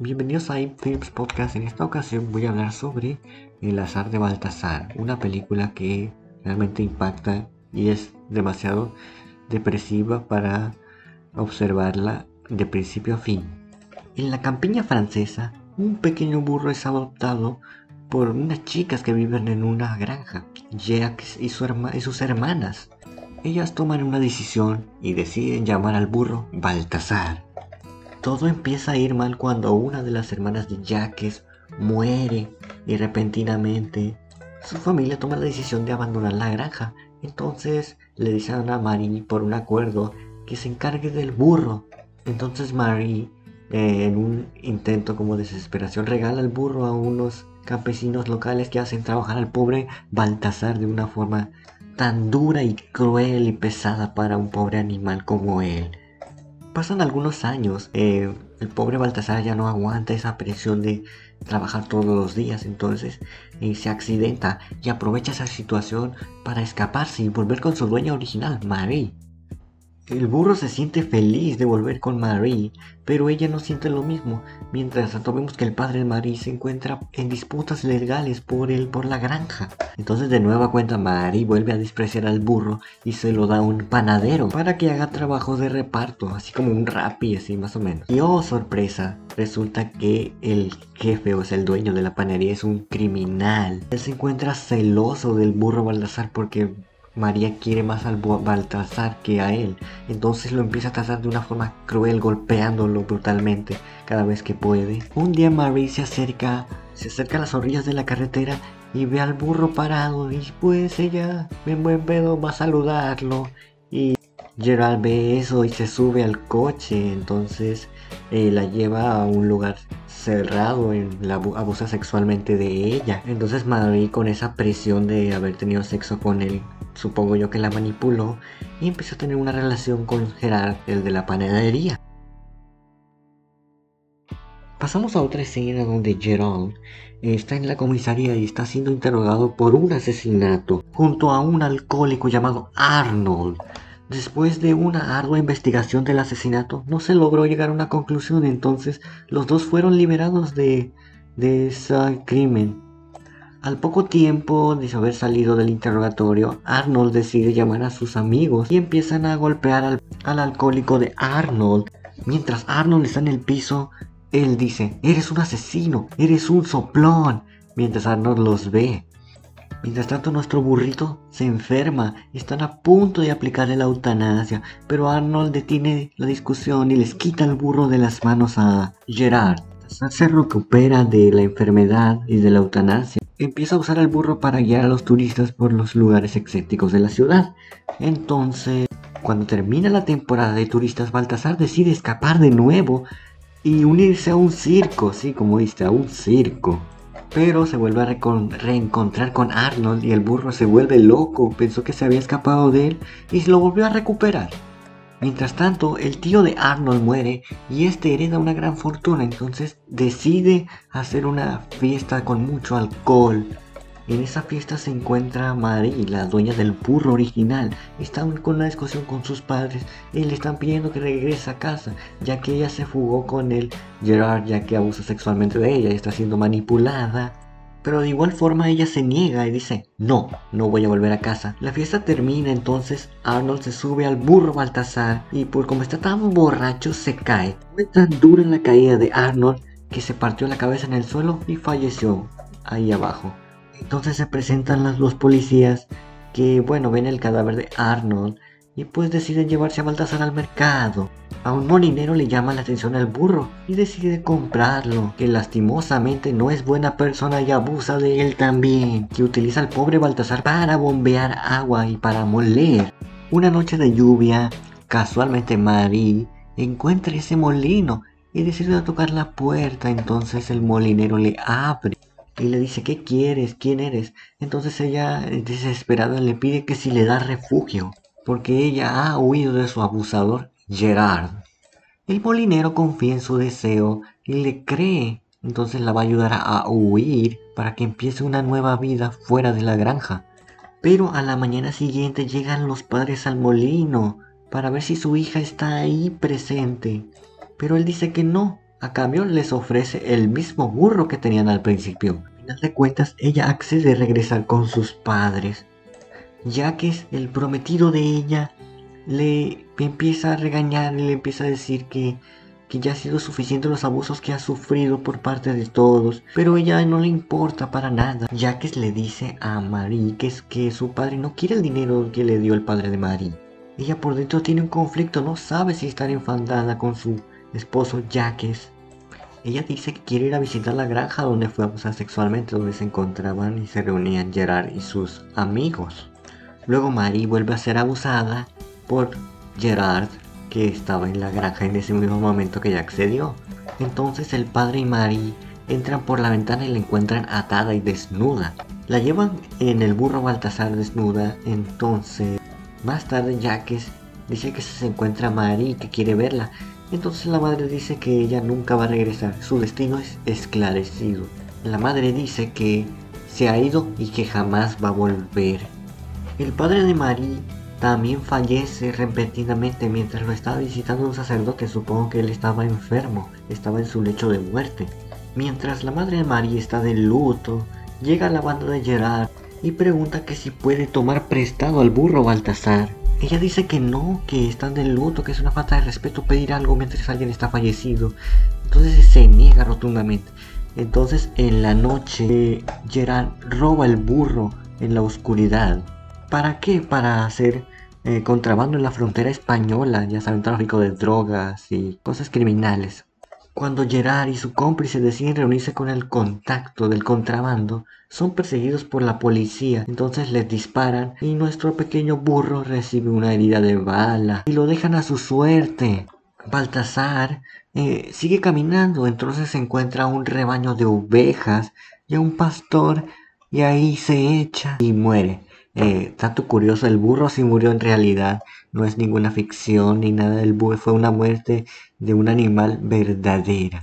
Bienvenidos a Films Podcast. En esta ocasión voy a hablar sobre El azar de Baltasar, una película que realmente impacta y es demasiado depresiva para observarla de principio a fin. En la campiña francesa, un pequeño burro es adoptado por unas chicas que viven en una granja, Jacques y, su y sus hermanas. Ellas toman una decisión y deciden llamar al burro Baltasar. Todo empieza a ir mal cuando una de las hermanas de Jacques muere y repentinamente su familia toma la decisión de abandonar la granja. Entonces le dicen a Marie por un acuerdo que se encargue del burro. Entonces Marie, eh, en un intento como desesperación, regala el burro a unos campesinos locales que hacen trabajar al pobre Baltasar de una forma tan dura y cruel y pesada para un pobre animal como él. Pasan algunos años, eh, el pobre Baltasar ya no aguanta esa presión de trabajar todos los días, entonces eh, se accidenta y aprovecha esa situación para escaparse y volver con su dueña original, Marie. El burro se siente feliz de volver con Marie, pero ella no siente lo mismo. Mientras tanto vemos que el padre de Marie se encuentra en disputas legales por él, por la granja. Entonces de nueva cuenta Marie vuelve a despreciar al burro y se lo da a un panadero para que haga trabajo de reparto, así como un y así más o menos. Y oh sorpresa, resulta que el jefe o es el dueño de la panadería es un criminal. Él se encuentra celoso del burro Baldassar porque María quiere más al Baltasar que a él, entonces lo empieza a tratar de una forma cruel, golpeándolo brutalmente cada vez que puede. Un día Marie se acerca, se acerca a las orillas de la carretera y ve al burro parado y pues ella, en buen va a saludarlo y Gerald ve eso y se sube al coche, entonces eh, la lleva a un lugar cerrado en la abusa sexualmente de ella. Entonces Marie con esa presión de haber tenido sexo con él supongo yo que la manipuló y empezó a tener una relación con Gerard, el de la panadería. Pasamos a otra escena donde Gerald está en la comisaría y está siendo interrogado por un asesinato junto a un alcohólico llamado Arnold. Después de una ardua investigación del asesinato, no se logró llegar a una conclusión, entonces los dos fueron liberados de, de ese crimen. Al poco tiempo de haber salido del interrogatorio, Arnold decide llamar a sus amigos y empiezan a golpear al, alcohólico de Arnold. Mientras Arnold está en el piso, él dice, eres un asesino, eres un soplón, mientras Arnold los ve. Mientras tanto nuestro burrito se enferma y están a punto de aplicarle la eutanasia, pero Arnold detiene la discusión y les quita el burro de las manos a Gerard. Se recupera de la enfermedad y de la eutanasia empieza a usar el burro para guiar a los turistas por los lugares excéntricos de la ciudad. Entonces, cuando termina la temporada de turistas, Baltasar decide escapar de nuevo y unirse a un circo, sí, como viste, a un circo. Pero se vuelve a reencontrar con Arnold y el burro se vuelve loco, pensó que se había escapado de él y se lo volvió a recuperar. Mientras tanto, el tío de Arnold muere y este hereda una gran fortuna, entonces decide hacer una fiesta con mucho alcohol. En esa fiesta se encuentra Marie, la dueña del burro original. Están con una discusión con sus padres y le están pidiendo que regrese a casa, ya que ella se fugó con él, Gerard, ya que abusa sexualmente de ella y está siendo manipulada. Pero de igual forma ella se niega y dice, no, no voy a volver a casa. La fiesta termina entonces, Arnold se sube al burro Baltasar y por como está tan borracho se cae. Fue tan dura la caída de Arnold que se partió la cabeza en el suelo y falleció ahí abajo. Entonces se presentan los dos policías que, bueno, ven el cadáver de Arnold y pues deciden llevarse a Baltasar al mercado. A un molinero le llama la atención al burro y decide comprarlo, que lastimosamente no es buena persona y abusa de él también, que utiliza al pobre Baltasar para bombear agua y para moler. Una noche de lluvia, casualmente Marie encuentra ese molino y decide tocar la puerta, entonces el molinero le abre y le dice, ¿qué quieres? ¿Quién eres? Entonces ella, desesperada, le pide que si le da refugio, porque ella ha huido de su abusador Gerard. El molinero confía en su deseo y le cree, entonces la va a ayudar a huir para que empiece una nueva vida fuera de la granja. Pero a la mañana siguiente llegan los padres al molino para ver si su hija está ahí presente. Pero él dice que no, A cambio les ofrece el mismo burro que tenían al principio. Al final de cuentas, ella accede a regresar con sus padres. Ya que es el prometido de ella, le empieza a regañar y le empieza a decir que, que ya ha sido suficiente los abusos que ha sufrido por parte de todos. Pero ella no le importa para nada. Ya que le dice a Marie que es que su padre no quiere el dinero que le dio el padre de Marie. Ella por dentro tiene un conflicto, no sabe si estar enfadada con su esposo Jacques ella dice que quiere ir a visitar la granja donde fue abusada sexualmente, donde se encontraban y se reunían Gerard y sus amigos. Luego Marie vuelve a ser abusada por Gerard, que estaba en la granja en ese mismo momento que ella accedió. Entonces el padre y Marie entran por la ventana y la encuentran atada y desnuda. La llevan en el burro Baltasar desnuda, entonces más tarde Jacques dice que se encuentra Marie y que quiere verla, entonces la madre dice que ella nunca va a regresar, su destino es esclarecido. La madre dice que se ha ido y que jamás va a volver. El padre de Marie también fallece repentinamente mientras lo estaba visitando un sacerdote, supongo que él estaba enfermo, estaba en su lecho de muerte. Mientras la madre de Marie está de luto, llega la banda de Gerard y pregunta que si puede tomar prestado al burro Baltasar. Ella dice que no, que están de luto, que es una falta de respeto pedir algo mientras alguien está fallecido. Entonces se niega rotundamente. Entonces en la noche Gerard roba el burro en la oscuridad. ¿Para qué? Para hacer eh, contrabando en la frontera española, ya saben, tráfico de drogas y cosas criminales. Cuando Gerard y su cómplice deciden reunirse con el contacto del contrabando, son perseguidos por la policía, entonces les disparan y nuestro pequeño burro recibe una herida de bala y lo dejan a su suerte. Baltasar eh, sigue caminando, entonces se encuentra un rebaño de ovejas y a un pastor y ahí se echa y muere. Eh, tanto curioso, el burro sí murió en realidad, no es ninguna ficción ni nada, el burro fue una muerte de un animal verdadera.